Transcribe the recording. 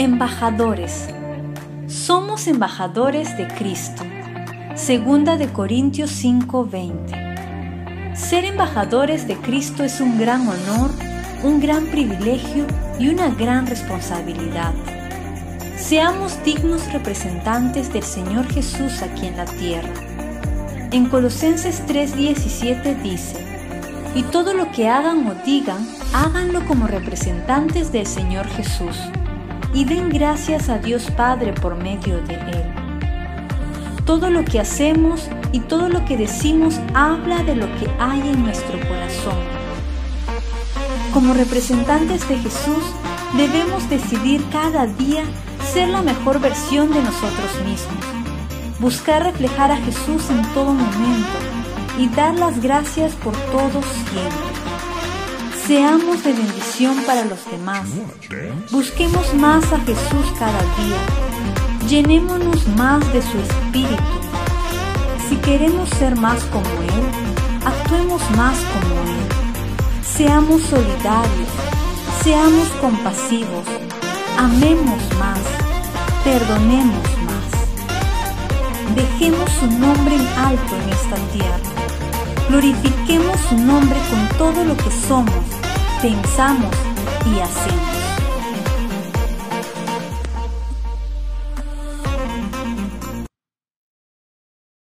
Embajadores. Somos embajadores de Cristo. Segunda de Corintios 5:20. Ser embajadores de Cristo es un gran honor, un gran privilegio y una gran responsabilidad. Seamos dignos representantes del Señor Jesús aquí en la tierra. En Colosenses 3:17 dice, y todo lo que hagan o digan, háganlo como representantes del Señor Jesús y den gracias a Dios Padre por medio de Él. Todo lo que hacemos y todo lo que decimos habla de lo que hay en nuestro corazón. Como representantes de Jesús, debemos decidir cada día ser la mejor versión de nosotros mismos, buscar reflejar a Jesús en todo momento y dar las gracias por todo siempre. Seamos de bendición para los demás. Busquemos más a Jesús cada día. Llenémonos más de su espíritu. Si queremos ser más como Él, actuemos más como Él. Seamos solidarios, seamos compasivos, amemos más, perdonemos más. Dejemos su nombre en alto en esta tierra. Glorifiquemos su nombre con todo lo que somos pensamos y hacemos.